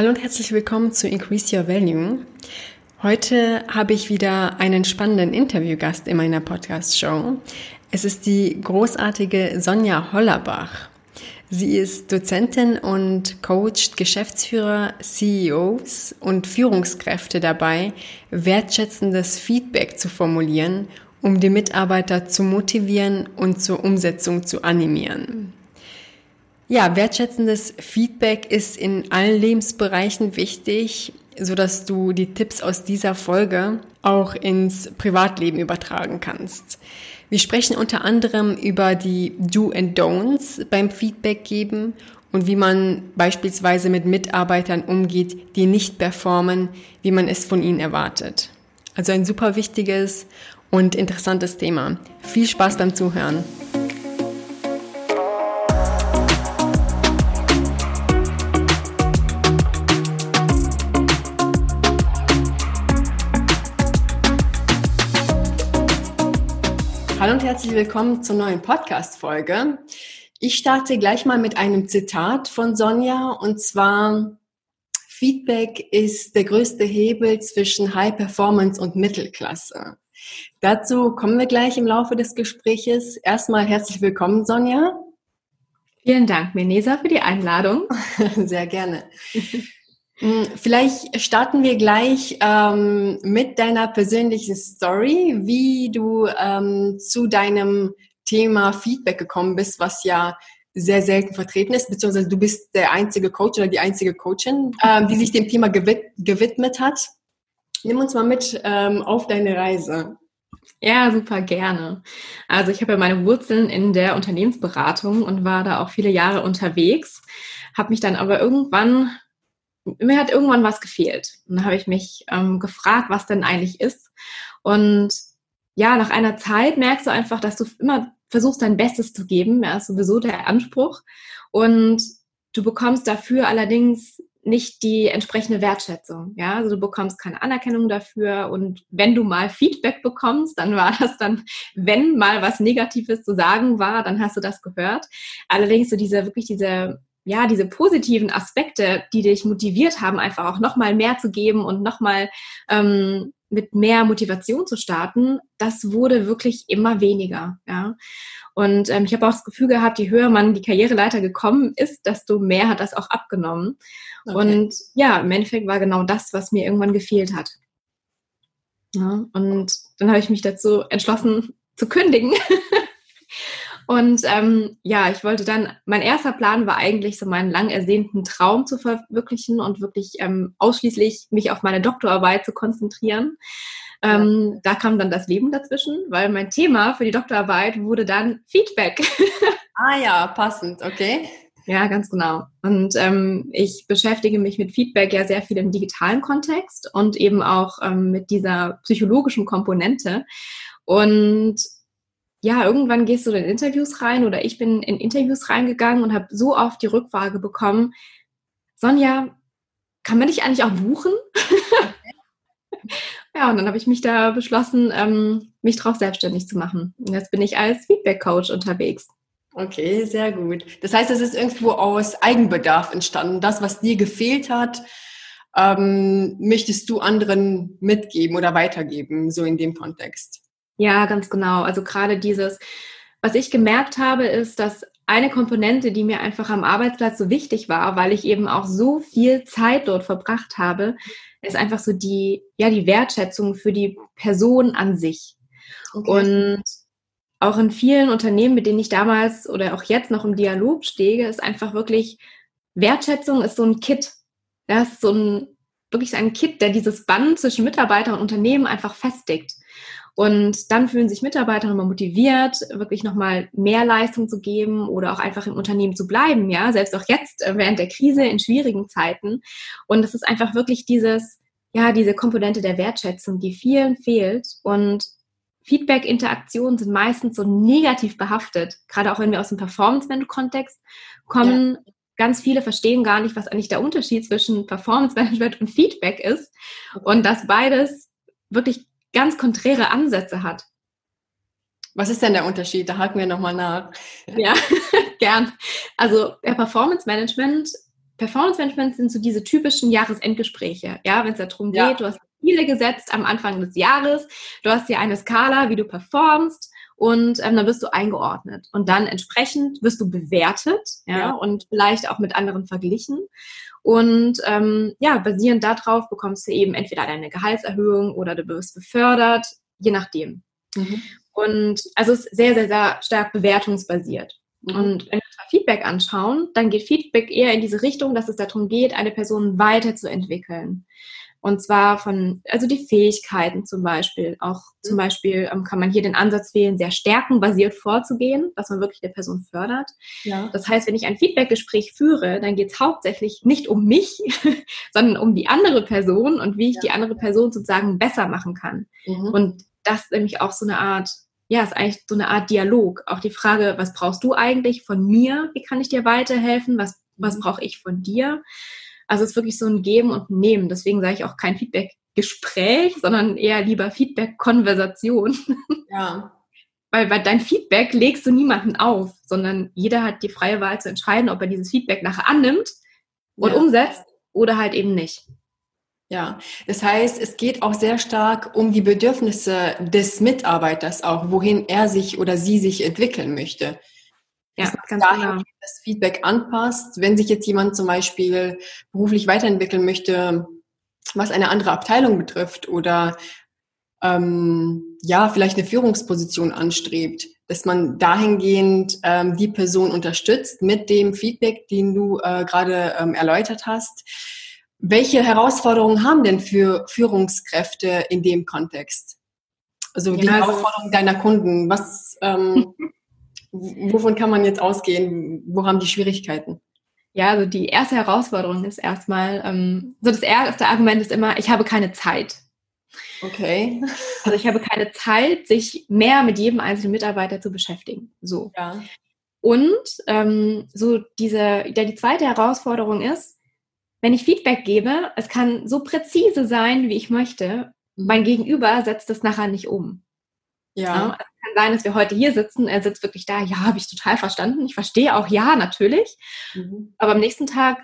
Hallo und herzlich willkommen zu Increase Your Value. Heute habe ich wieder einen spannenden Interviewgast in meiner Podcast-Show. Es ist die großartige Sonja Hollerbach. Sie ist Dozentin und coacht Geschäftsführer, CEOs und Führungskräfte dabei, wertschätzendes Feedback zu formulieren, um die Mitarbeiter zu motivieren und zur Umsetzung zu animieren. Ja, wertschätzendes Feedback ist in allen Lebensbereichen wichtig, so dass du die Tipps aus dieser Folge auch ins Privatleben übertragen kannst. Wir sprechen unter anderem über die Do and Don'ts beim Feedback geben und wie man beispielsweise mit Mitarbeitern umgeht, die nicht performen, wie man es von ihnen erwartet. Also ein super wichtiges und interessantes Thema. Viel Spaß beim Zuhören. Hallo und herzlich willkommen zur neuen Podcast-Folge. Ich starte gleich mal mit einem Zitat von Sonja und zwar Feedback ist der größte Hebel zwischen High Performance und Mittelklasse. Dazu kommen wir gleich im Laufe des Gespräches. Erstmal herzlich willkommen, Sonja. Vielen Dank, Menesa, für die Einladung. Sehr gerne. Hm, vielleicht starten wir gleich ähm, mit deiner persönlichen Story, wie du ähm, zu deinem Thema Feedback gekommen bist, was ja sehr selten vertreten ist, beziehungsweise du bist der einzige Coach oder die einzige Coachin, ähm, die sich dem Thema gewid gewidmet hat. Nimm uns mal mit ähm, auf deine Reise. Ja, super gerne. Also ich habe ja meine Wurzeln in der Unternehmensberatung und war da auch viele Jahre unterwegs, habe mich dann aber irgendwann mir hat irgendwann was gefehlt. Und dann habe ich mich ähm, gefragt, was denn eigentlich ist. Und ja, nach einer Zeit merkst du einfach, dass du immer versuchst, dein Bestes zu geben. Ja, ist sowieso der Anspruch. Und du bekommst dafür allerdings nicht die entsprechende Wertschätzung. Ja, also du bekommst keine Anerkennung dafür. Und wenn du mal Feedback bekommst, dann war das dann, wenn mal was Negatives zu sagen war, dann hast du das gehört. Allerdings so diese, wirklich diese ja, diese positiven Aspekte, die dich motiviert haben, einfach auch nochmal mehr zu geben und nochmal ähm, mit mehr Motivation zu starten, das wurde wirklich immer weniger. Ja. Und ähm, ich habe auch das Gefühl gehabt, je höher man die Karriereleiter gekommen ist, desto mehr hat das auch abgenommen. Okay. Und ja, im Endeffekt war genau das, was mir irgendwann gefehlt hat. Ja, und dann habe ich mich dazu entschlossen zu kündigen Und ähm, ja, ich wollte dann, mein erster Plan war eigentlich so meinen lang ersehnten Traum zu verwirklichen und wirklich ähm, ausschließlich mich auf meine Doktorarbeit zu konzentrieren. Ähm. Da kam dann das Leben dazwischen, weil mein Thema für die Doktorarbeit wurde dann Feedback. ah ja, passend, okay. Ja, ganz genau. Und ähm, ich beschäftige mich mit Feedback ja sehr viel im digitalen Kontext und eben auch ähm, mit dieser psychologischen Komponente. Und ja, irgendwann gehst du in Interviews rein oder ich bin in Interviews reingegangen und habe so oft die Rückfrage bekommen, Sonja, kann man dich eigentlich auch buchen? ja, und dann habe ich mich da beschlossen, ähm, mich drauf selbstständig zu machen. Und jetzt bin ich als Feedback-Coach unterwegs. Okay, sehr gut. Das heißt, es ist irgendwo aus Eigenbedarf entstanden. Das, was dir gefehlt hat, ähm, möchtest du anderen mitgeben oder weitergeben, so in dem Kontext. Ja, ganz genau. Also gerade dieses, was ich gemerkt habe, ist, dass eine Komponente, die mir einfach am Arbeitsplatz so wichtig war, weil ich eben auch so viel Zeit dort verbracht habe, ist einfach so die, ja, die Wertschätzung für die Person an sich. Okay. Und auch in vielen Unternehmen, mit denen ich damals oder auch jetzt noch im Dialog stehe, ist einfach wirklich, Wertschätzung ist so ein Kit. Das ist so ein, wirklich ein Kit, der dieses Band zwischen Mitarbeiter und Unternehmen einfach festigt. Und dann fühlen sich Mitarbeiter nochmal motiviert, wirklich nochmal mehr Leistung zu geben oder auch einfach im Unternehmen zu bleiben, ja, selbst auch jetzt äh, während der Krise in schwierigen Zeiten. Und es ist einfach wirklich dieses, ja, diese Komponente der Wertschätzung, die vielen fehlt. Und Feedback-Interaktionen sind meistens so negativ behaftet, gerade auch wenn wir aus dem Performance-Kontext kommen. Ja. Ganz viele verstehen gar nicht, was eigentlich der Unterschied zwischen Performance-Management und Feedback ist. Und dass beides wirklich ganz konträre Ansätze hat. Was ist denn der Unterschied? Da haken wir nochmal nach. Ja, gern. Also der Performance Management Performance Management sind so diese typischen Jahresendgespräche. Ja, wenn es darum ja. geht, du hast Ziele gesetzt am Anfang des Jahres, du hast hier eine Skala, wie du performst und ähm, dann wirst du eingeordnet und dann entsprechend wirst du bewertet ja, ja. und vielleicht auch mit anderen verglichen und ähm, ja basierend darauf bekommst du eben entweder deine Gehaltserhöhung oder du wirst befördert je nachdem mhm. und also es ist sehr sehr sehr stark bewertungsbasiert mhm. und wenn wir Feedback anschauen dann geht Feedback eher in diese Richtung dass es darum geht eine Person weiterzuentwickeln und zwar von, also die Fähigkeiten zum Beispiel. Auch zum mhm. Beispiel ähm, kann man hier den Ansatz wählen, sehr stärkenbasiert vorzugehen, dass man wirklich der Person fördert. Ja. Das heißt, wenn ich ein Feedbackgespräch führe, dann geht es hauptsächlich nicht um mich, sondern um die andere Person und wie ich ja. die andere Person sozusagen besser machen kann. Mhm. Und das ist nämlich auch so eine Art, ja, ist eigentlich so eine Art Dialog. Auch die Frage, was brauchst du eigentlich von mir? Wie kann ich dir weiterhelfen? Was, was mhm. brauche ich von dir? Also es ist wirklich so ein Geben und Nehmen. Deswegen sage ich auch kein Feedback-Gespräch, sondern eher lieber Feedback-Konversation. Ja. Weil bei dein Feedback legst du niemanden auf, sondern jeder hat die freie Wahl zu entscheiden, ob er dieses Feedback nachher annimmt und ja. umsetzt oder halt eben nicht. Ja, das heißt, es geht auch sehr stark um die Bedürfnisse des Mitarbeiters auch, wohin er sich oder sie sich entwickeln möchte. Ja, ganz genau. Das Feedback anpasst. Wenn sich jetzt jemand zum Beispiel beruflich weiterentwickeln möchte, was eine andere Abteilung betrifft oder ähm, ja, vielleicht eine Führungsposition anstrebt, dass man dahingehend ähm, die Person unterstützt mit dem Feedback, den du äh, gerade ähm, erläutert hast. Welche Herausforderungen haben denn für Führungskräfte in dem Kontext? Also die ja, also Herausforderungen deiner Kunden, was ähm, wovon kann man jetzt ausgehen? Wo haben die Schwierigkeiten? Ja, also die erste Herausforderung ist erstmal, ähm, so das erste Argument ist immer, ich habe keine Zeit. Okay. Also ich habe keine Zeit, sich mehr mit jedem einzelnen Mitarbeiter zu beschäftigen. So. Ja. Und ähm, so diese, ja, die zweite Herausforderung ist, wenn ich Feedback gebe, es kann so präzise sein, wie ich möchte. Mein Gegenüber setzt es nachher nicht um. Ja. ja. Es kann sein, dass wir heute hier sitzen, er sitzt wirklich da, ja, habe ich total verstanden. Ich verstehe auch, ja, natürlich. Mhm. Aber am nächsten Tag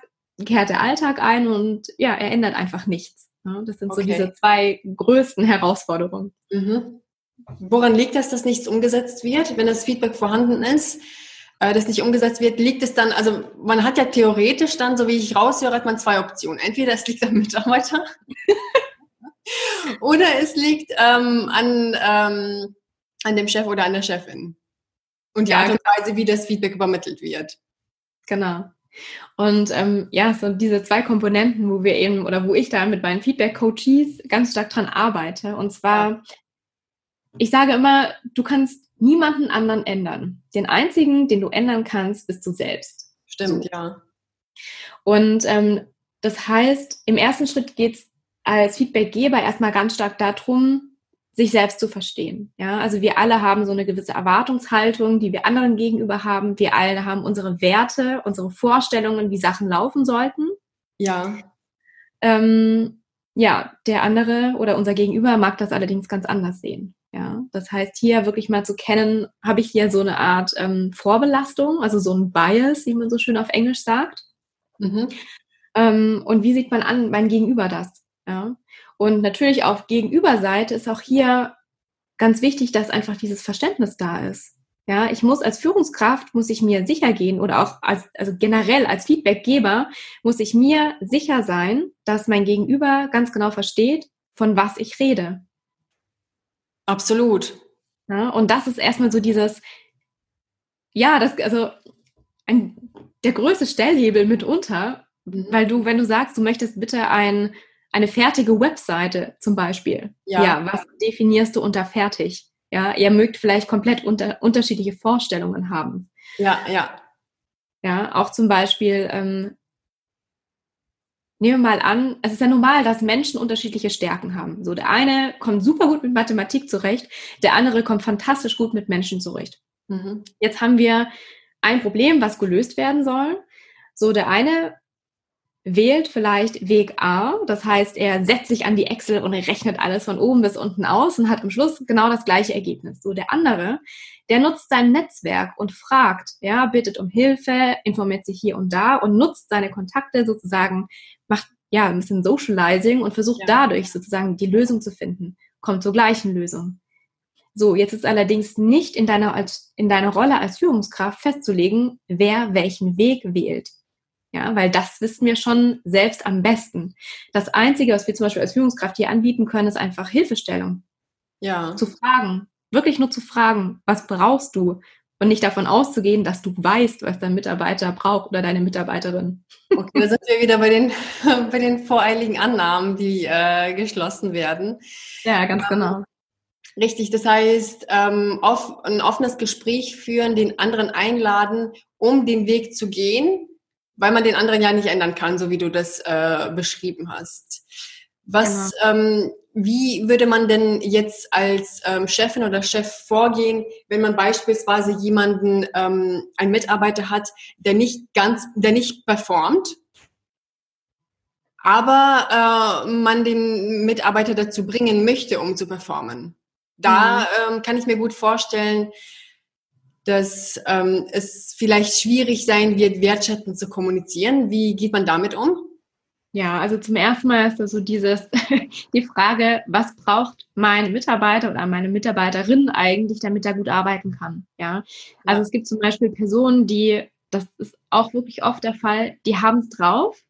kehrt der Alltag ein und ja, er ändert einfach nichts. Das sind okay. so diese zwei größten Herausforderungen. Mhm. Woran liegt das, dass nichts umgesetzt wird, wenn das Feedback vorhanden ist? Äh, das nicht umgesetzt wird, liegt es dann, also man hat ja theoretisch dann, so wie ich raushöre, hat man zwei Optionen. Entweder es liegt am Mitarbeiter oder es liegt ähm, an, ähm, an dem Chef oder an der Chefin. Und die ja, Art und Weise, wie das Feedback übermittelt wird. Genau. Und ähm, ja, so diese zwei Komponenten, wo wir eben oder wo ich da mit meinen Feedback-Coaches ganz stark dran arbeite. Und zwar, ich sage immer, du kannst niemanden anderen ändern. Den einzigen, den du ändern kannst, bist du selbst. Stimmt, so. ja. Und ähm, das heißt, im ersten Schritt geht es als Feedbackgeber erstmal ganz stark darum, sich selbst zu verstehen. Ja, also wir alle haben so eine gewisse Erwartungshaltung, die wir anderen gegenüber haben. Wir alle haben unsere Werte, unsere Vorstellungen, wie Sachen laufen sollten. Ja. Ähm, ja, der andere oder unser Gegenüber mag das allerdings ganz anders sehen. Ja, das heißt, hier wirklich mal zu kennen, habe ich hier so eine Art ähm, Vorbelastung, also so ein Bias, wie man so schön auf Englisch sagt. Mhm. Ähm, und wie sieht man an, mein Gegenüber das? Ja. Und natürlich auf Gegenüberseite ist auch hier ganz wichtig, dass einfach dieses Verständnis da ist. Ja, ich muss als Führungskraft, muss ich mir sicher gehen oder auch als, also generell als Feedbackgeber muss ich mir sicher sein, dass mein Gegenüber ganz genau versteht, von was ich rede. Absolut. Ja, und das ist erstmal so dieses, ja, das, also ein, der größte Stellhebel mitunter, weil du, wenn du sagst, du möchtest bitte ein eine fertige Webseite zum Beispiel. Ja. ja, was definierst du unter fertig? Ja, ihr mögt vielleicht komplett unter, unterschiedliche Vorstellungen haben. Ja, ja. Ja, auch zum Beispiel, ähm, nehmen wir mal an, es ist ja normal, dass Menschen unterschiedliche Stärken haben. So, der eine kommt super gut mit Mathematik zurecht, der andere kommt fantastisch gut mit Menschen zurecht. Mhm. Jetzt haben wir ein Problem, was gelöst werden soll. So, der eine wählt vielleicht Weg A, das heißt, er setzt sich an die Excel und rechnet alles von oben bis unten aus und hat am Schluss genau das gleiche Ergebnis. So der andere, der nutzt sein Netzwerk und fragt, ja, bittet um Hilfe, informiert sich hier und da und nutzt seine Kontakte sozusagen, macht ja ein bisschen Socializing und versucht ja. dadurch sozusagen die Lösung zu finden, kommt zur gleichen Lösung. So, jetzt ist allerdings nicht in deiner, als, in deiner Rolle als Führungskraft festzulegen, wer welchen Weg wählt. Ja, weil das wissen wir schon selbst am besten. Das Einzige, was wir zum Beispiel als Führungskraft hier anbieten können, ist einfach Hilfestellung. Ja. Zu fragen. Wirklich nur zu fragen, was brauchst du? Und nicht davon auszugehen, dass du weißt, was dein Mitarbeiter braucht oder deine Mitarbeiterin. Okay, da sind wir wieder bei den, bei den voreiligen Annahmen, die äh, geschlossen werden. Ja, ganz ähm, genau. Richtig, das heißt, ähm, off, ein offenes Gespräch führen, den anderen einladen, um den Weg zu gehen, weil man den anderen ja nicht ändern kann, so wie du das äh, beschrieben hast. Was, genau. ähm, wie würde man denn jetzt als ähm, Chefin oder Chef vorgehen, wenn man beispielsweise jemanden, ähm, einen Mitarbeiter hat, der nicht ganz, der nicht performt, aber äh, man den Mitarbeiter dazu bringen möchte, um zu performen? Da mhm. ähm, kann ich mir gut vorstellen, dass ähm, es vielleicht schwierig sein wird, wertschätzend zu kommunizieren. Wie geht man damit um? Ja, also zum ersten Mal ist das so dieses, die Frage, was braucht mein Mitarbeiter oder meine Mitarbeiterin eigentlich, damit er gut arbeiten kann? Ja, also ja. es gibt zum Beispiel Personen, die, das ist auch wirklich oft der Fall, die haben es drauf,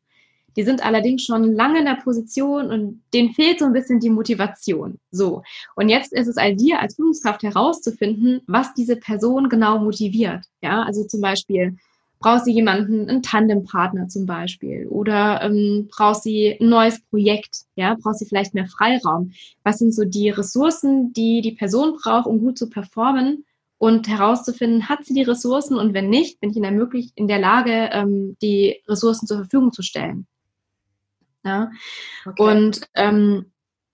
die sind allerdings schon lange in der Position und denen fehlt so ein bisschen die Motivation. So. Und jetzt ist es all dir als Führungskraft herauszufinden, was diese Person genau motiviert. Ja, also zum Beispiel, braucht sie jemanden, einen Tandempartner zum Beispiel oder ähm, braucht sie ein neues Projekt, ja, braucht sie vielleicht mehr Freiraum. Was sind so die Ressourcen, die die Person braucht, um gut zu performen und herauszufinden, hat sie die Ressourcen und wenn nicht, bin ich in der, möglich in der Lage, ähm, die Ressourcen zur Verfügung zu stellen. Ja? Okay. Und ähm,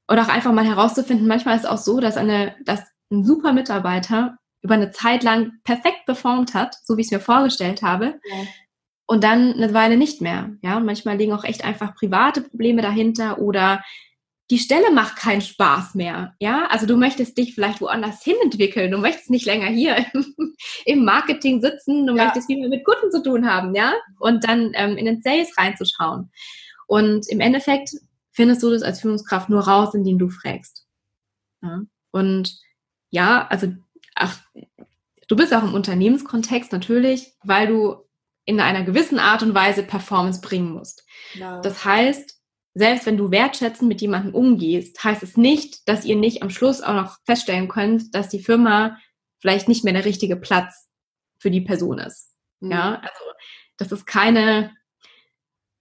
oder auch einfach mal herauszufinden, manchmal ist es auch so, dass eine, dass ein super Mitarbeiter über eine Zeit lang perfekt performt hat, so wie ich es mir vorgestellt habe, ja. und dann eine Weile nicht mehr. Ja, und manchmal liegen auch echt einfach private Probleme dahinter oder die Stelle macht keinen Spaß mehr. Ja, also du möchtest dich vielleicht woanders hin entwickeln. Du möchtest nicht länger hier im, Marketing sitzen. Du ja. möchtest viel mehr mit Kunden zu tun haben. Ja, und dann ähm, in den Sales reinzuschauen. Und im Endeffekt findest du das als Führungskraft nur raus, indem du fragst. Ja? Und ja, also ach, du bist auch im Unternehmenskontext natürlich, weil du in einer gewissen Art und Weise Performance bringen musst. Ja. Das heißt, selbst wenn du wertschätzend mit jemandem umgehst, heißt es nicht, dass ihr nicht am Schluss auch noch feststellen könnt, dass die Firma vielleicht nicht mehr der richtige Platz für die Person ist. Mhm. Ja, also das ist keine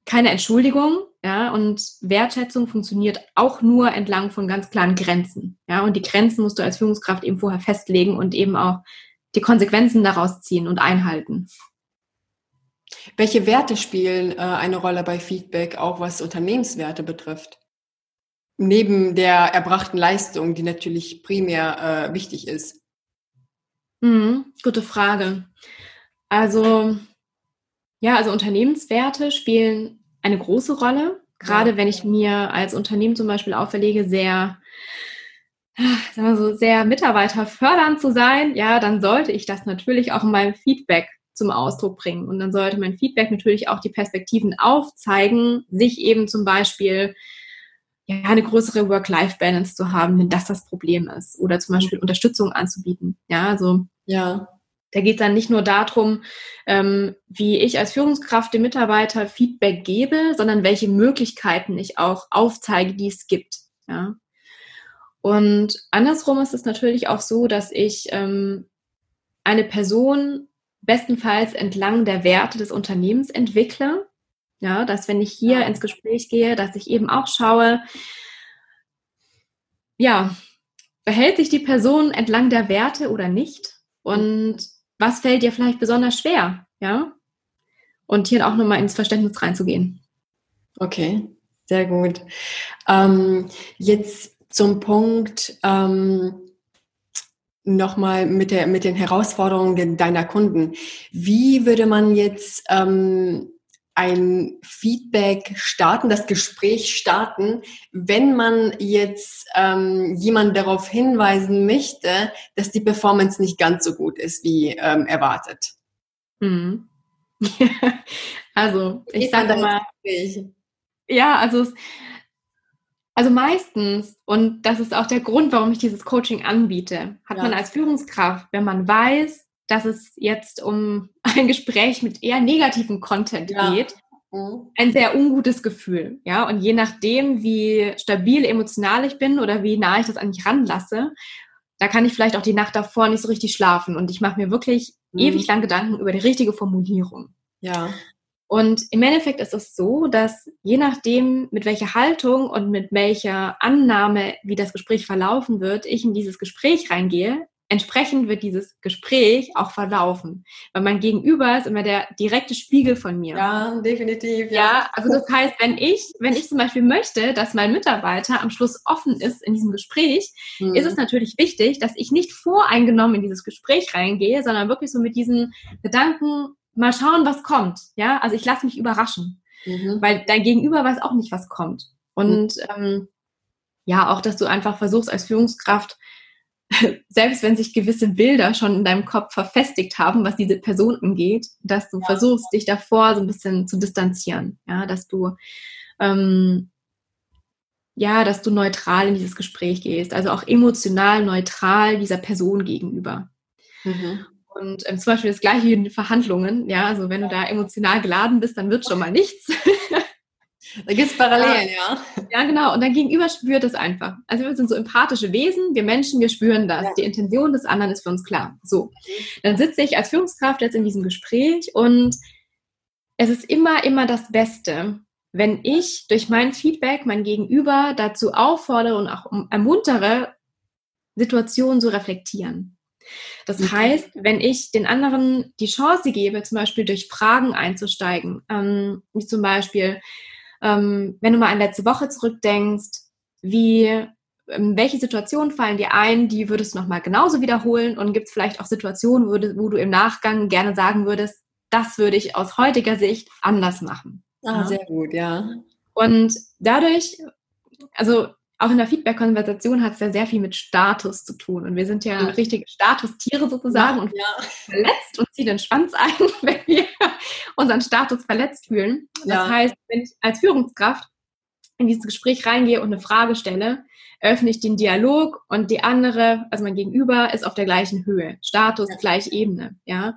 keine Entschuldigung, ja, und Wertschätzung funktioniert auch nur entlang von ganz klaren Grenzen, ja, und die Grenzen musst du als Führungskraft eben vorher festlegen und eben auch die Konsequenzen daraus ziehen und einhalten. Welche Werte spielen äh, eine Rolle bei Feedback, auch was Unternehmenswerte betrifft? Neben der erbrachten Leistung, die natürlich primär äh, wichtig ist. Mhm, gute Frage. Also ja, also Unternehmenswerte spielen eine große Rolle. Gerade ja. wenn ich mir als Unternehmen zum Beispiel auferlege, sehr, sagen wir so, sehr mitarbeiterfördernd zu sein, ja, dann sollte ich das natürlich auch in meinem Feedback zum Ausdruck bringen. Und dann sollte mein Feedback natürlich auch die Perspektiven aufzeigen, sich eben zum Beispiel ja, eine größere Work-Life-Balance zu haben, wenn das das Problem ist. Oder zum Beispiel mhm. Unterstützung anzubieten. Ja, also ja. Da geht es dann nicht nur darum, ähm, wie ich als Führungskraft dem Mitarbeiter Feedback gebe, sondern welche Möglichkeiten ich auch aufzeige, die es gibt. Ja. Und andersrum ist es natürlich auch so, dass ich ähm, eine Person bestenfalls entlang der Werte des Unternehmens entwickle. Ja, dass wenn ich hier ins Gespräch gehe, dass ich eben auch schaue, ja, verhält sich die Person entlang der Werte oder nicht? Und was fällt dir vielleicht besonders schwer, ja? Und hier auch nochmal ins Verständnis reinzugehen. Okay, sehr gut. Ähm, jetzt zum Punkt ähm, nochmal mit, mit den Herausforderungen deiner Kunden. Wie würde man jetzt ähm, ein Feedback starten, das Gespräch starten, wenn man jetzt ähm, jemand darauf hinweisen möchte, dass die Performance nicht ganz so gut ist wie ähm, erwartet? Mhm. also ich sage mal, ja, also also meistens, und das ist auch der Grund, warum ich dieses Coaching anbiete, hat ja. man als Führungskraft, wenn man weiß, dass es jetzt um ein Gespräch mit eher negativem Content ja. geht, mhm. ein sehr ungutes Gefühl. Ja, und je nachdem, wie stabil emotional ich bin oder wie nah ich das an mich ranlasse, da kann ich vielleicht auch die Nacht davor nicht so richtig schlafen und ich mache mir wirklich mhm. ewig lang Gedanken über die richtige Formulierung. Ja. Und im Endeffekt ist es so, dass je nachdem, mit welcher Haltung und mit welcher Annahme, wie das Gespräch verlaufen wird, ich in dieses Gespräch reingehe, entsprechend wird dieses Gespräch auch verlaufen. Weil mein Gegenüber ist immer der direkte Spiegel von mir. Ja, definitiv. Ja, ja also das heißt, wenn ich, wenn ich zum Beispiel möchte, dass mein Mitarbeiter am Schluss offen ist in diesem Gespräch, mhm. ist es natürlich wichtig, dass ich nicht voreingenommen in dieses Gespräch reingehe, sondern wirklich so mit diesen Gedanken mal schauen, was kommt. Ja, also ich lasse mich überraschen. Mhm. Weil dein Gegenüber weiß auch nicht, was kommt. Und mhm. ähm, ja, auch, dass du einfach versuchst als Führungskraft selbst wenn sich gewisse Bilder schon in deinem Kopf verfestigt haben, was diese Person angeht, dass du ja. versuchst, dich davor so ein bisschen zu distanzieren, ja, dass du ähm, ja, dass du neutral in dieses Gespräch gehst, also auch emotional neutral dieser Person gegenüber. Mhm. Und ähm, zum Beispiel das gleiche in den Verhandlungen, ja, also wenn du da emotional geladen bist, dann wird schon mal nichts. Da gibt es Parallelen, ja. Ja, genau. Und dein Gegenüber spürt es einfach. Also wir sind so empathische Wesen, wir Menschen, wir spüren das. Ja. Die Intention des anderen ist für uns klar. So. Dann sitze ich als Führungskraft jetzt in diesem Gespräch und es ist immer, immer das Beste, wenn ich durch mein Feedback mein Gegenüber dazu auffordere und auch ermuntere, Situationen zu reflektieren. Das okay. heißt, wenn ich den anderen die Chance gebe, zum Beispiel durch Fragen einzusteigen, ähm, wie zum Beispiel, ähm, wenn du mal an letzte Woche zurückdenkst, wie, ähm, welche Situationen fallen dir ein, die würdest du nochmal genauso wiederholen und gibt es vielleicht auch Situationen, wo du, wo du im Nachgang gerne sagen würdest, das würde ich aus heutiger Sicht anders machen. Ah, ja. sehr gut, ja. Und dadurch, also auch in der Feedback-Konversation hat es ja sehr viel mit Status zu tun. Und wir sind ja, ja. richtige Statustiere sozusagen ja, und ja. verletzt und ziehen den Schwanz ein, wenn wir unseren Status verletzt fühlen. Das heißt, wenn ich als Führungskraft in dieses Gespräch reingehe und eine Frage stelle, öffne ich den Dialog und die andere, also mein Gegenüber, ist auf der gleichen Höhe. Status, gleiche Ebene, ja.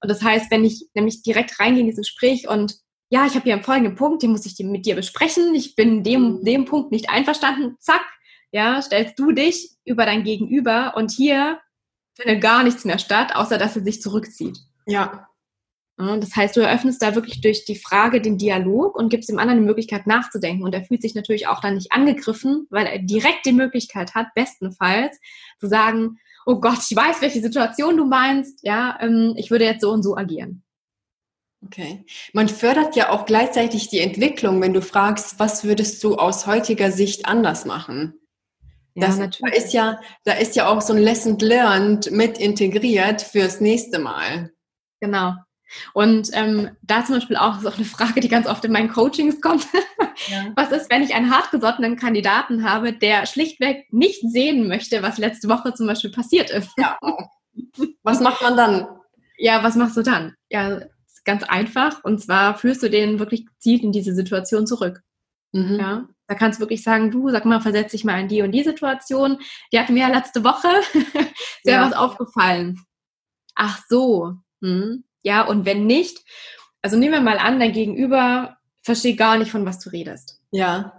Und das heißt, wenn ich nämlich direkt reingehe in dieses Gespräch und ja, ich habe hier einen folgenden Punkt, den muss ich mit dir besprechen. Ich bin dem, mhm. dem Punkt nicht einverstanden. Zack, ja, stellst du dich über dein Gegenüber und hier findet gar nichts mehr statt, außer dass er sich zurückzieht. Ja. Das heißt, du eröffnest da wirklich durch die Frage den Dialog und gibst dem anderen die Möglichkeit nachzudenken. Und er fühlt sich natürlich auch dann nicht angegriffen, weil er direkt die Möglichkeit hat, bestenfalls zu sagen, oh Gott, ich weiß, welche Situation du meinst, ja, ähm, ich würde jetzt so und so agieren. Okay. Man fördert ja auch gleichzeitig die Entwicklung, wenn du fragst, was würdest du aus heutiger Sicht anders machen? Das, ja, natürlich. Da ist ja, da ist ja auch so ein Lesson learned mit integriert fürs nächste Mal. Genau. Und ähm, da zum Beispiel auch, ist auch eine Frage, die ganz oft in meinen Coachings kommt. Ja. Was ist, wenn ich einen hartgesottenen Kandidaten habe, der schlichtweg nicht sehen möchte, was letzte Woche zum Beispiel passiert ist? Ja. Was macht man dann? Ja, was machst du dann? Ja, ganz einfach. Und zwar führst du den wirklich gezielt in diese Situation zurück. Mhm. Ja, da kannst du wirklich sagen, du, sag mal, versetz dich mal in die und die Situation. Die hatten wir ja letzte Woche. Sehr ja. was aufgefallen. Ach so. Hm. Ja, und wenn nicht, also nehmen wir mal an, dein Gegenüber versteht gar nicht, von was du redest. Ja.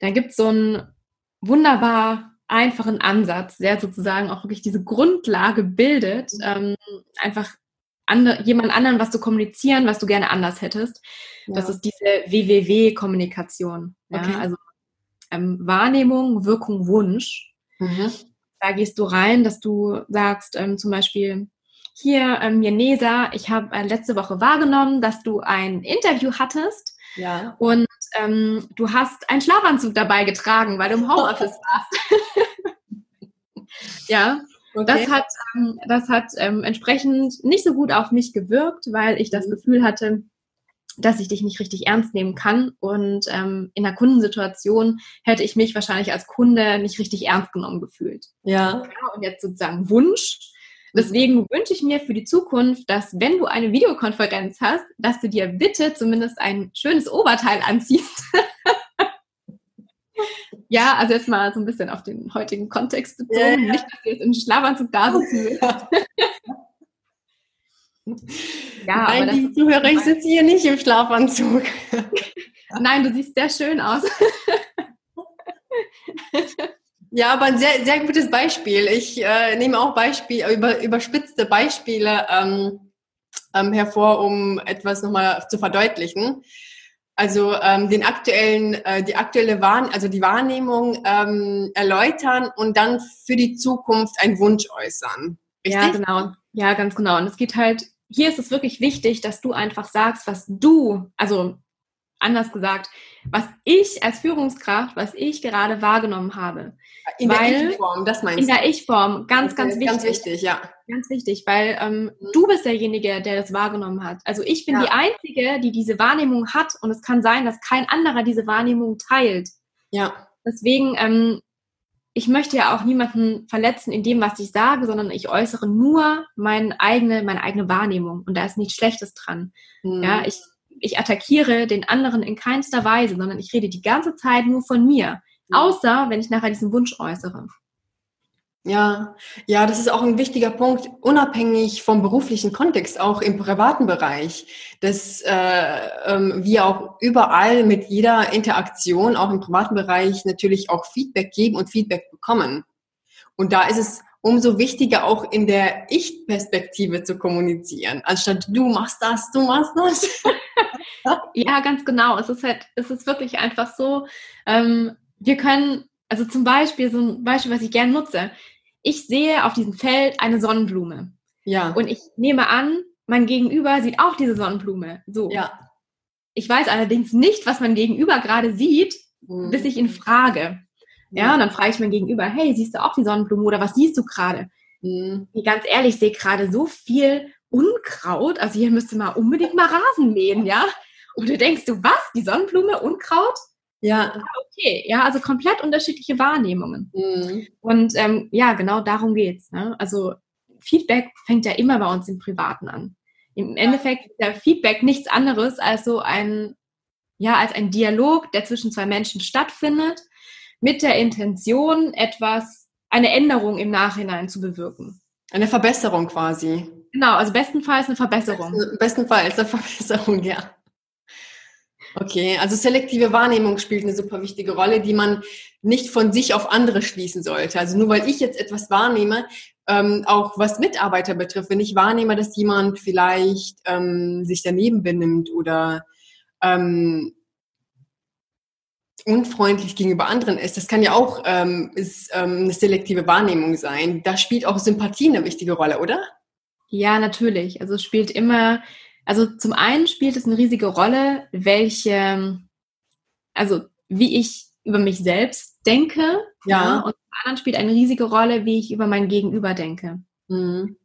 Dann gibt es so einen wunderbar einfachen Ansatz, der sozusagen auch wirklich diese Grundlage bildet, mhm. ähm, einfach andere, jemand anderen was zu kommunizieren, was du gerne anders hättest. Ja. Das ist diese WWW-Kommunikation. Ja? Okay. Also ähm, Wahrnehmung, Wirkung, Wunsch. Mhm. Da gehst du rein, dass du sagst ähm, zum Beispiel, hier, ähm, Jenesa, ich habe äh, letzte Woche wahrgenommen, dass du ein Interview hattest. Ja. Und ähm, du hast einen Schlafanzug dabei getragen, weil du im Homeoffice warst. ja. Okay. Das hat, ähm, das hat ähm, entsprechend nicht so gut auf mich gewirkt, weil ich das mhm. Gefühl hatte, dass ich dich nicht richtig ernst nehmen kann. Und ähm, in einer Kundensituation hätte ich mich wahrscheinlich als Kunde nicht richtig ernst genommen gefühlt. Ja. ja und jetzt sozusagen Wunsch. Deswegen wünsche ich mir für die Zukunft, dass wenn du eine Videokonferenz hast, dass du dir bitte zumindest ein schönes Oberteil anziehst. ja, also jetzt mal so ein bisschen auf den heutigen Kontext bezogen. Ja. Nicht, dass du jetzt im Schlafanzug da sitzen Ja, Nein, die Zuhörer, ich sitze hier nicht im Schlafanzug. Nein, du siehst sehr schön aus. Ja, aber ein sehr, sehr gutes Beispiel. Ich äh, nehme auch Beispiel, über, überspitzte Beispiele ähm, ähm, hervor, um etwas nochmal zu verdeutlichen. Also ähm, den aktuellen, äh, die aktuelle Wahrn also die Wahrnehmung ähm, erläutern und dann für die Zukunft einen Wunsch äußern. Richtig? Ja, genau. Ja, ganz genau. Und es geht halt hier ist es wirklich wichtig, dass du einfach sagst, was du, also anders gesagt, was ich als Führungskraft, was ich gerade wahrgenommen habe. In weil, der Ich-Form, das meinst du? In der Ich-Form, ganz, ganz wichtig. Ganz wichtig, ja. Ganz wichtig, weil ähm, mhm. du bist derjenige, der das wahrgenommen hat. Also ich bin ja. die Einzige, die diese Wahrnehmung hat und es kann sein, dass kein anderer diese Wahrnehmung teilt. Ja. Deswegen ähm, ich möchte ja auch niemanden verletzen in dem, was ich sage, sondern ich äußere nur meine eigene, meine eigene Wahrnehmung. Und da ist nichts Schlechtes dran. Mhm. Ja, ich, ich attackiere den anderen in keinster Weise, sondern ich rede die ganze Zeit nur von mir. Außer, wenn ich nachher diesen Wunsch äußere. Ja, ja, das ist auch ein wichtiger Punkt, unabhängig vom beruflichen Kontext, auch im privaten Bereich, dass äh, ähm, wir auch überall mit jeder Interaktion, auch im privaten Bereich, natürlich auch Feedback geben und Feedback bekommen. Und da ist es umso wichtiger, auch in der Ich-Perspektive zu kommunizieren, anstatt du machst das, du machst das. ja, ganz genau. Es ist halt, es ist wirklich einfach so, ähm, wir können also zum Beispiel, so ein Beispiel, was ich gerne nutze. Ich sehe auf diesem Feld eine Sonnenblume. Ja. Und ich nehme an, mein Gegenüber sieht auch diese Sonnenblume. So. Ja. Ich weiß allerdings nicht, was mein Gegenüber gerade sieht, mhm. bis ich ihn frage. Ja, ja, und dann frage ich mein Gegenüber, hey, siehst du auch die Sonnenblume oder was siehst du gerade? Mhm. Ganz ehrlich, ich sehe gerade so viel Unkraut. Also hier müsste man unbedingt mal Rasen mähen, ja? Und du denkst du, was? Die Sonnenblume, Unkraut? Ja. Ah, okay, ja, also komplett unterschiedliche Wahrnehmungen. Mhm. Und ähm, ja, genau darum geht's. Ne? Also Feedback fängt ja immer bei uns im Privaten an. Im Endeffekt ist ja Feedback nichts anderes als so ein, ja, als ein Dialog, der zwischen zwei Menschen stattfindet, mit der Intention, etwas, eine Änderung im Nachhinein zu bewirken. Eine Verbesserung quasi. Genau, also bestenfalls eine Verbesserung. Besten, bestenfalls eine Verbesserung, ja. Okay, also selektive Wahrnehmung spielt eine super wichtige Rolle, die man nicht von sich auf andere schließen sollte. Also nur weil ich jetzt etwas wahrnehme, ähm, auch was Mitarbeiter betrifft, wenn ich wahrnehme, dass jemand vielleicht ähm, sich daneben benimmt oder ähm, unfreundlich gegenüber anderen ist, das kann ja auch ähm, ist, ähm, eine selektive Wahrnehmung sein. Da spielt auch Sympathie eine wichtige Rolle, oder? Ja, natürlich. Also es spielt immer also zum einen spielt es eine riesige Rolle, welche, also wie ich über mich selbst denke. Ja. ja und zum anderen spielt eine riesige Rolle, wie ich über mein Gegenüber denke. Mhm.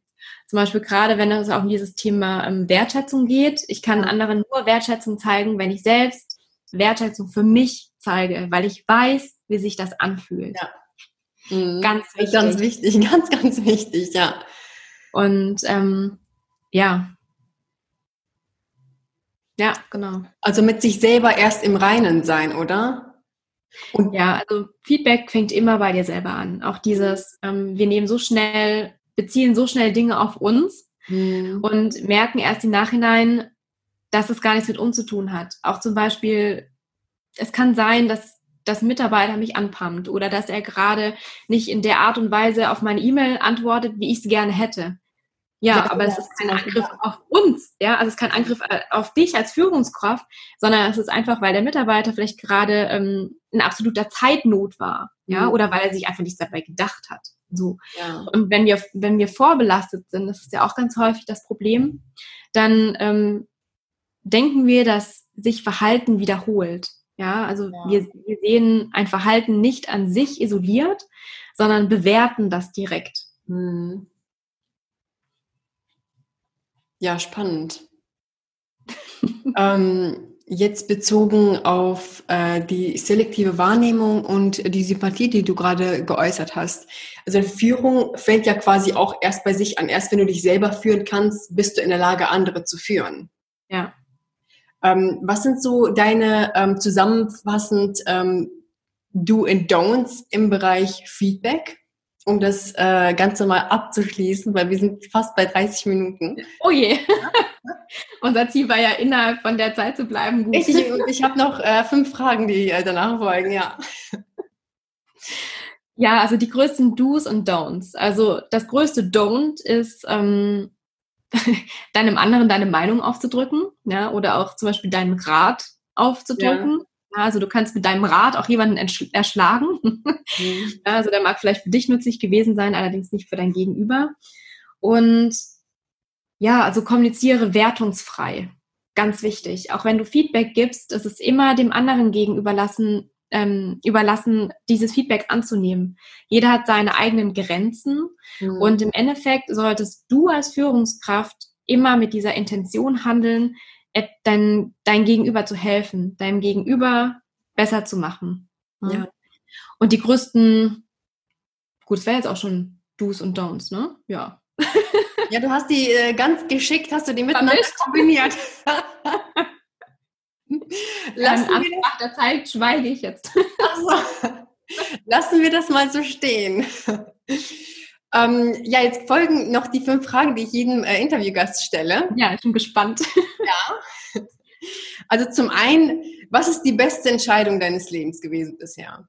Zum Beispiel gerade, wenn es auch um dieses Thema ähm, Wertschätzung geht. Ich kann anderen nur Wertschätzung zeigen, wenn ich selbst Wertschätzung für mich zeige, weil ich weiß, wie sich das anfühlt. Ja. Mhm. Ganz wichtig. Ganz wichtig, ganz, ganz wichtig, ja. Und ähm, ja, ja, genau. Also mit sich selber erst im Reinen sein, oder? Und ja, also Feedback fängt immer bei dir selber an. Auch dieses, ähm, wir nehmen so schnell, beziehen so schnell Dinge auf uns mhm. und merken erst im Nachhinein, dass es gar nichts mit uns zu tun hat. Auch zum Beispiel, es kann sein, dass das Mitarbeiter mich anpammt oder dass er gerade nicht in der Art und Weise auf meine E-Mail antwortet, wie ich es gerne hätte. Ja, aber es ist kein Angriff auf uns, ja, also es ist kein Angriff äh, auf dich als Führungskraft, sondern es ist einfach, weil der Mitarbeiter vielleicht gerade ähm, in absoluter Zeitnot war, ja, mhm. oder weil er sich einfach nichts dabei gedacht hat. So. Ja. Und wenn wir, wenn wir vorbelastet sind, das ist ja auch ganz häufig das Problem, dann ähm, denken wir, dass sich Verhalten wiederholt. Ja, also ja. Wir, wir sehen ein Verhalten nicht an sich isoliert, sondern bewerten das direkt. Mhm. Ja, spannend. ähm, jetzt bezogen auf äh, die selektive Wahrnehmung und die Sympathie, die du gerade geäußert hast. Also Führung fängt ja quasi auch erst bei sich an. Erst wenn du dich selber führen kannst, bist du in der Lage, andere zu führen. Ja. Ähm, was sind so deine ähm, zusammenfassend ähm, Do and Don'ts im Bereich Feedback? um das äh, Ganze mal abzuschließen, weil wir sind fast bei 30 Minuten. Oh je. Unser Ziel war ja innerhalb von der Zeit zu bleiben. Gut. Ich, ich habe noch äh, fünf Fragen, die äh, danach folgen, ja. Ja, also die größten Do's und Don'ts. Also das größte Don't ist, ähm, deinem anderen deine Meinung aufzudrücken, ja, oder auch zum Beispiel deinen Rat aufzudrücken. Ja. Also du kannst mit deinem Rat auch jemanden erschlagen. Mhm. Also der mag vielleicht für dich nützlich gewesen sein, allerdings nicht für dein Gegenüber. Und ja, also kommuniziere wertungsfrei. Ganz wichtig. Auch wenn du Feedback gibst, ist es immer dem anderen gegenüber lassen, ähm, überlassen, dieses Feedback anzunehmen. Jeder hat seine eigenen Grenzen mhm. und im Endeffekt solltest du als Führungskraft immer mit dieser Intention handeln, dein, dein Gegenüber zu helfen, deinem Gegenüber besser zu machen. Ja. Und die größten, gut, es wäre jetzt auch schon Do's und Don'ts, ne? Ja. Ja, du hast die äh, ganz geschickt, hast du die miteinander kombiniert. Lassen ähm, wir nach der Zeit schweige ich jetzt. So. Lassen wir das mal so stehen. Ähm, ja, jetzt folgen noch die fünf Fragen, die ich jedem äh, Interviewgast stelle. Ja, ich bin gespannt. Ja. Also zum einen, was ist die beste Entscheidung deines Lebens gewesen bisher?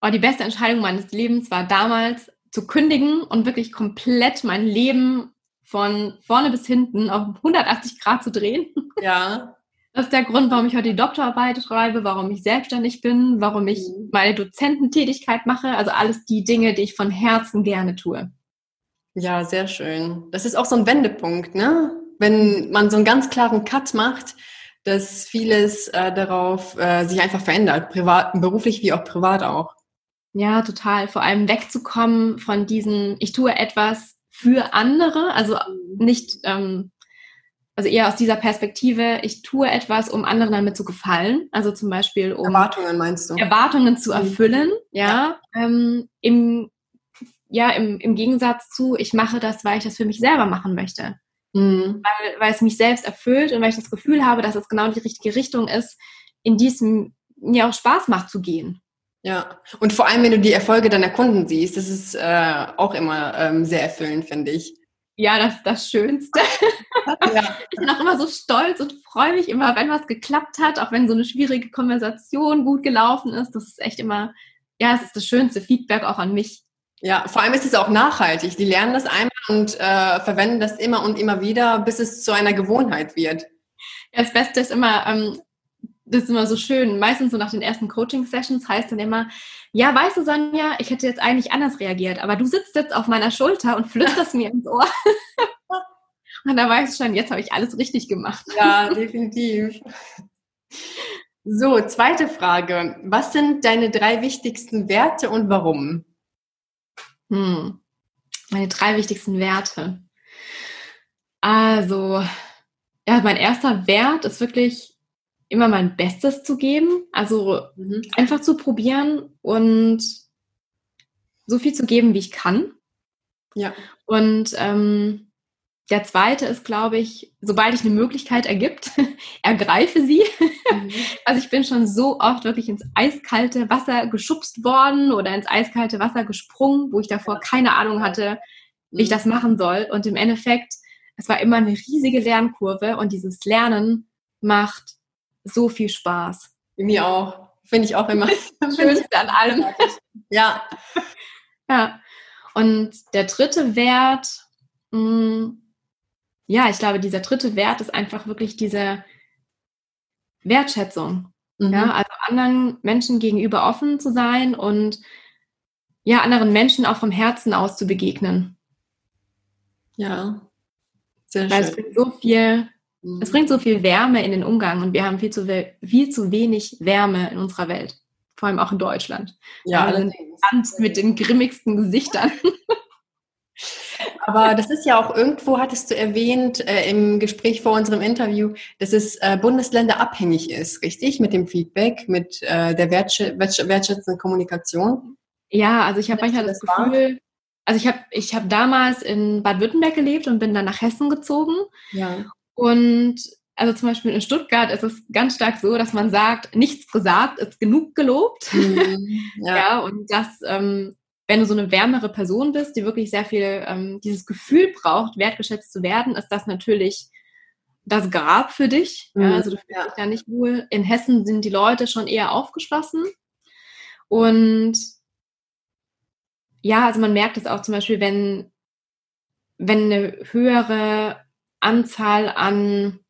Oh, die beste Entscheidung meines Lebens war damals zu kündigen und wirklich komplett mein Leben von vorne bis hinten auf 180 Grad zu drehen. Ja. Das ist der Grund, warum ich heute die Doktorarbeit schreibe, warum ich selbstständig bin, warum ich mhm. meine Dozententätigkeit mache. Also alles die Dinge, die ich von Herzen gerne tue. Ja, sehr schön. Das ist auch so ein Wendepunkt, ne? Wenn man so einen ganz klaren Cut macht, dass vieles äh, darauf äh, sich einfach verändert, privat, beruflich wie auch privat auch. Ja, total. Vor allem wegzukommen von diesen, ich tue etwas für andere, also mhm. nicht ähm, also eher aus dieser Perspektive, ich tue etwas, um anderen damit zu gefallen. Also zum Beispiel um Erwartungen meinst du? Erwartungen zu mhm. erfüllen, ja. ja. Ähm, im, ja, im, im Gegensatz zu, ich mache das, weil ich das für mich selber machen möchte. Mhm. Weil, weil es mich selbst erfüllt und weil ich das Gefühl habe, dass es genau die richtige Richtung ist, in diesem mir auch Spaß macht zu gehen. Ja, und vor allem, wenn du die Erfolge deiner Kunden siehst, das ist äh, auch immer ähm, sehr erfüllend, finde ich. Ja, das ist das Schönste. Ja. Ich bin auch immer so stolz und freue mich immer, wenn was geklappt hat, auch wenn so eine schwierige Konversation gut gelaufen ist. Das ist echt immer, ja, es ist das schönste Feedback auch an mich. Ja, vor allem ist es auch nachhaltig. Die lernen das einmal und äh, verwenden das immer und immer wieder, bis es zu einer Gewohnheit wird. Ja, das Beste ist immer, ähm, das ist immer so schön. Meistens so nach den ersten Coaching-Sessions heißt dann immer, ja, weißt du, Sonja, ich hätte jetzt eigentlich anders reagiert, aber du sitzt jetzt auf meiner Schulter und flüsterst mir ins Ohr. und da weißt du schon, jetzt habe ich alles richtig gemacht. Ja, definitiv. So, zweite Frage. Was sind deine drei wichtigsten Werte und warum? Hm. Meine drei wichtigsten Werte. Also, ja, mein erster Wert ist wirklich immer mein Bestes zu geben, also mhm. einfach zu probieren und so viel zu geben, wie ich kann. Ja. Und ähm, der zweite ist, glaube ich, sobald ich eine Möglichkeit ergibt, ergreife sie. Mhm. Also ich bin schon so oft wirklich ins eiskalte Wasser geschubst worden oder ins eiskalte Wasser gesprungen, wo ich davor keine Ahnung hatte, wie ich mhm. das machen soll. Und im Endeffekt, es war immer eine riesige Lernkurve und dieses Lernen macht so viel Spaß. Mir auch. Finde ich auch immer. Das Schönste an allem. Ja. Ja. Und der dritte Wert, mh, mm, ja, ich glaube, dieser dritte Wert ist einfach wirklich diese Wertschätzung. Mhm. Ja, also anderen Menschen gegenüber offen zu sein und ja, anderen Menschen auch vom Herzen aus zu begegnen. Ja, sehr Weil schön. es bringt so viel es mhm. bringt so viel Wärme in den Umgang und wir haben viel zu, viel zu wenig Wärme in unserer Welt. Vor allem auch in Deutschland. Ja, Land mit den grimmigsten Gesichtern. Aber das ist ja auch irgendwo, hattest du erwähnt äh, im Gespräch vor unserem Interview, dass es äh, bundesländerabhängig ist, richtig? Mit dem Feedback, mit äh, der wertschä wertschätzenden Kommunikation? Ja, also ich habe manchmal das, das Gefühl, also ich habe ich hab damals in Baden-Württemberg gelebt und bin dann nach Hessen gezogen. Ja. Und also zum Beispiel in Stuttgart ist es ganz stark so, dass man sagt, nichts gesagt ist genug gelobt. Mhm, ja. ja. und das, ähm, wenn du so eine wärmere Person bist, die wirklich sehr viel ähm, dieses Gefühl braucht, wertgeschätzt zu werden, ist das natürlich das Grab für dich. Mhm, ja, also du fühlst ja. dich da nicht wohl. In Hessen sind die Leute schon eher aufgeschlossen. Und ja, also man merkt es auch zum Beispiel, wenn, wenn eine höhere Anzahl an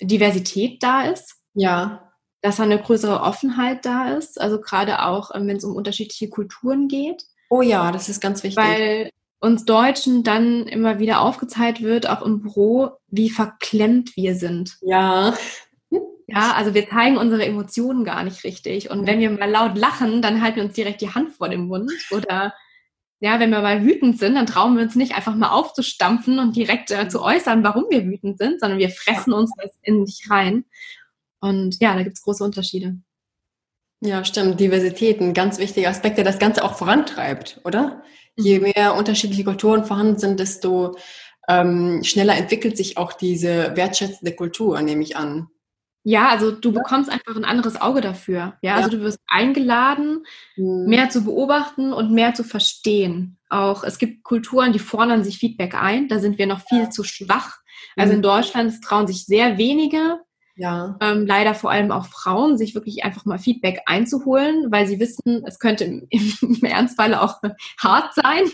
Diversität da ist. Ja. Dass da eine größere Offenheit da ist. Also gerade auch, ähm, wenn es um unterschiedliche Kulturen geht. Oh ja, das ist ganz wichtig. Weil uns Deutschen dann immer wieder aufgezeigt wird, auch im Büro, wie verklemmt wir sind. Ja. Ja, also wir zeigen unsere Emotionen gar nicht richtig. Und wenn wir mal laut lachen, dann halten wir uns direkt die Hand vor den Mund. Oder ja, wenn wir mal wütend sind, dann trauen wir uns nicht einfach mal aufzustampfen und direkt äh, zu äußern, warum wir wütend sind, sondern wir fressen uns das in sich rein. Und ja, da gibt es große Unterschiede. Ja, stimmt. Diversität, ein ganz wichtiger Aspekt, der das Ganze auch vorantreibt, oder? Je mhm. mehr unterschiedliche Kulturen vorhanden sind, desto ähm, schneller entwickelt sich auch diese wertschätzende Kultur, nehme ich an. Ja, also du bekommst einfach ein anderes Auge dafür. Ja, also du wirst eingeladen, mhm. mehr zu beobachten und mehr zu verstehen. Auch es gibt Kulturen, die fordern sich Feedback ein. Da sind wir noch viel zu schwach. Also in mhm. Deutschland trauen sich sehr wenige, ja. Ähm, leider vor allem auch Frauen, sich wirklich einfach mal Feedback einzuholen, weil sie wissen, es könnte im, im Ernstfall auch hart sein.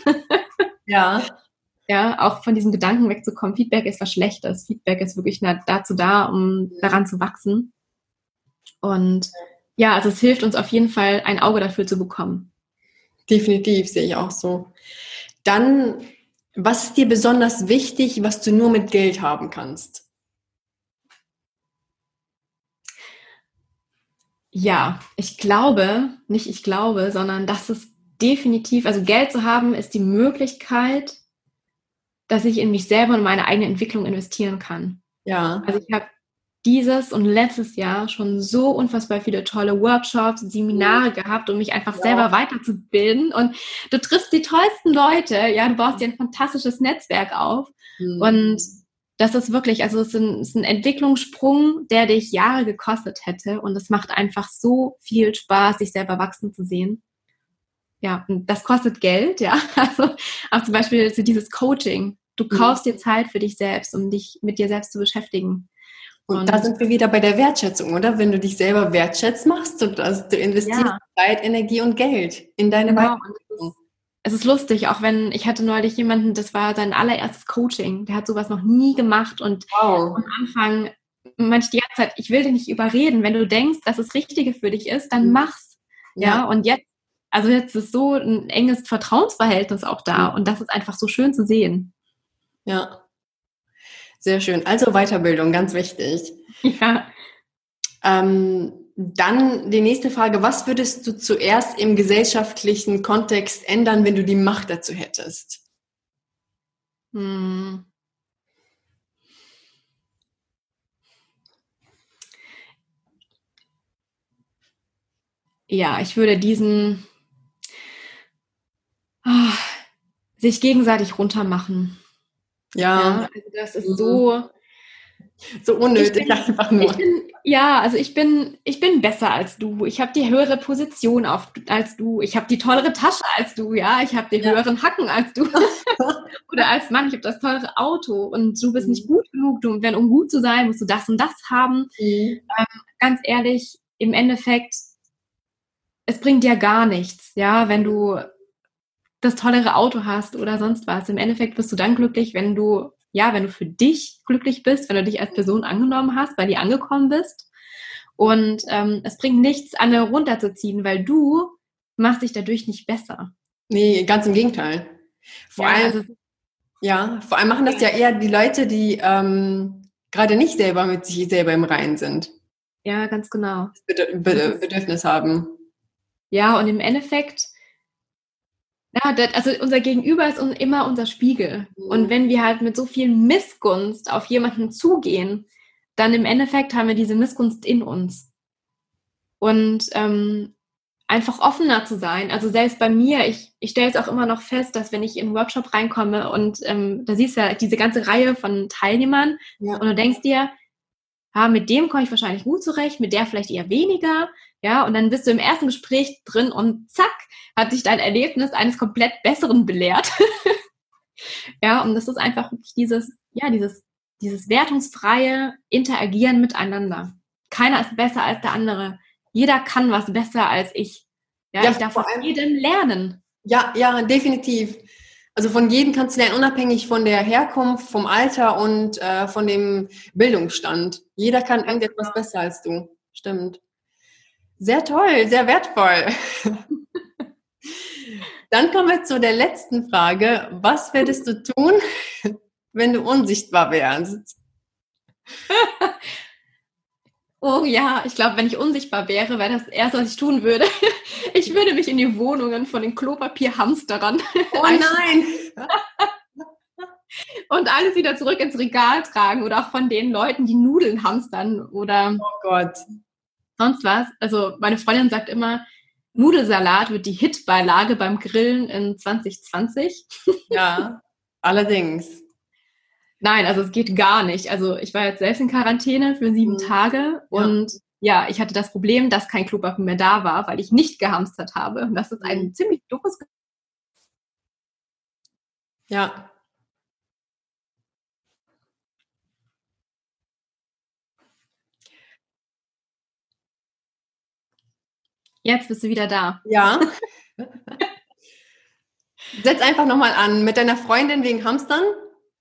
Ja. Ja, auch von diesem Gedanken wegzukommen, Feedback ist was Schlechtes. Feedback ist wirklich dazu da, um daran zu wachsen. Und ja, also es hilft uns auf jeden Fall, ein Auge dafür zu bekommen. Definitiv, sehe ich auch so. Dann, was ist dir besonders wichtig, was du nur mit Geld haben kannst? Ja, ich glaube, nicht ich glaube, sondern das ist definitiv, also Geld zu haben, ist die Möglichkeit, dass ich in mich selber und meine eigene Entwicklung investieren kann. Ja. Also ich habe dieses und letztes Jahr schon so unfassbar viele tolle Workshops, Seminare mhm. gehabt, um mich einfach ja. selber weiterzubilden. Und du triffst die tollsten Leute, ja, du baust dir ein fantastisches Netzwerk auf. Mhm. Und das ist wirklich, also es ist, ein, es ist ein Entwicklungssprung, der dich Jahre gekostet hätte. Und es macht einfach so viel Spaß, sich selber wachsen zu sehen. Ja, und das kostet Geld, ja. Also auch zum Beispiel so dieses Coaching. Du mhm. kaufst dir Zeit für dich selbst, um dich mit dir selbst zu beschäftigen. Und, und da sind wir wieder bei der Wertschätzung, oder? Wenn du dich selber wertschätzt, machst du also du investierst ja. Zeit, Energie und Geld in deine genau. Weiterbildung. Es ist lustig, auch wenn ich hatte neulich jemanden, das war sein allererstes Coaching, der hat sowas noch nie gemacht und wow. am Anfang meinte ich die ganze Zeit, ich will dich nicht überreden, wenn du denkst, dass es Richtige für dich ist, dann mhm. mach's. Ja, ja. und jetzt, also jetzt ist so ein enges Vertrauensverhältnis auch da mhm. und das ist einfach so schön zu sehen. Ja. Sehr schön. Also Weiterbildung, ganz wichtig. Ja. Ähm, dann die nächste Frage. Was würdest du zuerst im gesellschaftlichen Kontext ändern, wenn du die Macht dazu hättest? Hm. Ja, ich würde diesen oh, sich gegenseitig runtermachen. Ja. ja also das ist so. So unnötig, bin, einfach nur. Bin, ja, also ich bin, ich bin besser als du. Ich habe die höhere Position auf, als du. Ich habe die tollere Tasche als du, ja. Ich habe die ja. höheren Hacken als du. Oder als Mann, ich habe das teure Auto und du bist mhm. nicht gut genug. Du, wenn, um gut zu sein, musst du das und das haben. Mhm. Ähm, ganz ehrlich, im Endeffekt, es bringt dir gar nichts, ja, wenn du das tollere Auto hast oder sonst was. Im Endeffekt bist du dann glücklich, wenn du, ja, wenn du für dich glücklich bist, wenn du dich als Person angenommen hast, bei dir angekommen bist. Und ähm, es bringt nichts, andere runterzuziehen, weil du machst dich dadurch nicht besser. Nee, ganz im Gegenteil. Vor ja, allem, also, ja, vor allem machen das ja eher die Leute, die ähm, gerade nicht selber mit sich selber im Reinen sind. Ja, ganz genau. Bedürfnis haben. Ja, und im Endeffekt Ja, das, also unser Gegenüber ist immer unser Spiegel. Mhm. Und wenn wir halt mit so viel Missgunst auf jemanden zugehen, dann im Endeffekt haben wir diese Missgunst in uns. Und ähm, einfach offener zu sein. Also selbst bei mir, ich, ich stelle es auch immer noch fest, dass wenn ich in einen Workshop reinkomme und ähm, da siehst du ja diese ganze Reihe von Teilnehmern ja. und du denkst dir, ja, mit dem komme ich wahrscheinlich gut zurecht, mit der vielleicht eher weniger. Ja, und dann bist du im ersten Gespräch drin und zack, hat dich dein Erlebnis eines komplett Besseren belehrt. ja, und das ist einfach dieses, ja, dieses, dieses wertungsfreie Interagieren miteinander. Keiner ist besser als der andere. Jeder kann was besser als ich. Ja, ja ich darf von jedem lernen. Ja, ja, definitiv. Also von jedem kannst du lernen, unabhängig von der Herkunft, vom Alter und äh, von dem Bildungsstand. Jeder kann irgendetwas besser als du. Stimmt. Sehr toll, sehr wertvoll. Dann kommen wir zu der letzten Frage. Was würdest du tun, wenn du unsichtbar wärst? Oh ja, ich glaube, wenn ich unsichtbar wäre, wäre das erste, was ich tun würde. Ich würde mich in die Wohnungen von den Klopapierhamsterern. Oh nein! und alles wieder zurück ins Regal tragen oder auch von den Leuten, die Nudeln hamstern oder oh Gott. Sonst was. Also meine Freundin sagt immer, Nudelsalat wird die Hitbeilage beim Grillen in 2020. Ja, allerdings. Nein, also es geht gar nicht. Also ich war jetzt selbst in Quarantäne für sieben mhm. Tage und ja. ja. ich hatte das Problem, dass kein Klopapier mehr da war, weil ich nicht gehamstert habe. Und das ist ein mhm. ziemlich doofes. Ja. Jetzt bist du wieder da. Ja. Setz einfach nochmal an mit deiner Freundin wegen Hamstern.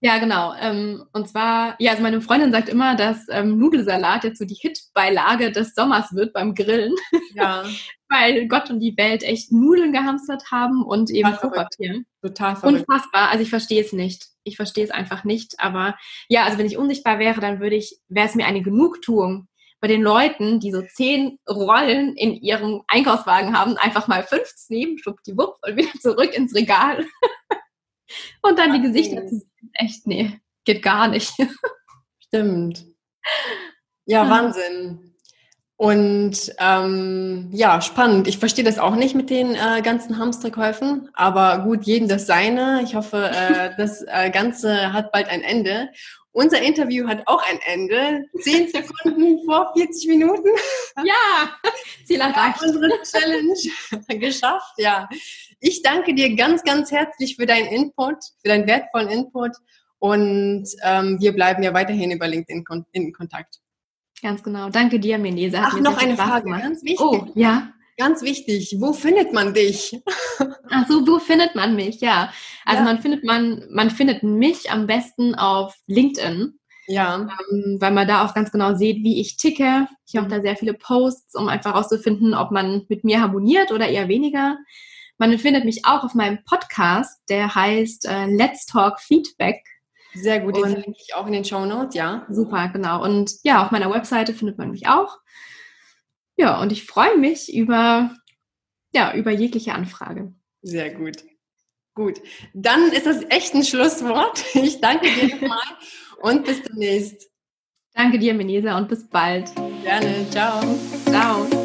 Ja, genau. Ähm, und zwar, ja, also meine Freundin sagt immer, dass ähm, Nudelsalat jetzt so die Hitbeilage des Sommers wird beim Grillen. Ja. Weil Gott und die Welt echt Nudeln gehamstert haben und eben Klopapier. Total verrückt. Unfassbar. Also ich verstehe es nicht. Ich verstehe es einfach nicht. Aber ja, also wenn ich unsichtbar wäre, dann würde ich, wäre es mir eine Genugtuung, bei den Leuten, die so zehn Rollen in ihrem Einkaufswagen haben, einfach mal fünf zu nehmen, schwuppdiwupp und wieder zurück ins Regal. und dann die Gesichter zu sehen. Echt, nee, geht gar nicht. Stimmt. Ja, Wahnsinn. Und ähm, ja, spannend. Ich verstehe das auch nicht mit den äh, ganzen Hamsterkäufen, aber gut, jedem das seine. Ich hoffe, äh, das äh, Ganze hat bald ein Ende. Unser Interview hat auch ein Ende. Zehn Sekunden vor 40 Minuten. Ja, Ziel erreicht. unsere Challenge geschafft, ja. Ich danke dir ganz, ganz herzlich für deinen Input, für deinen wertvollen Input. Und ähm, wir bleiben ja weiterhin über LinkedIn in Kontakt. Ganz genau. Danke dir, Menesa. Ach, noch eine Frage, gemacht. ganz wichtig. Oh, ja. Ganz wichtig, wo findet man dich? Ach so, wo findet man mich? Ja, also ja. man findet man man findet mich am besten auf LinkedIn. Ja. Ähm, weil man da auch ganz genau sieht, wie ich ticke. Ich habe mhm. da sehr viele Posts, um einfach herauszufinden, ob man mit mir harmoniert oder eher weniger. Man findet mich auch auf meinem Podcast, der heißt äh, Let's Talk Feedback. Sehr gut, den verlinke ich auch in den Show Notes, ja. Super, genau. Und ja, auf meiner Webseite findet man mich auch. Ja, und ich freue mich über, ja, über jegliche Anfrage. Sehr gut. Gut, dann ist das echt ein Schlusswort. Ich danke dir nochmal und bis demnächst. Danke dir, Menesa, und bis bald. Gerne. Ciao. Ciao.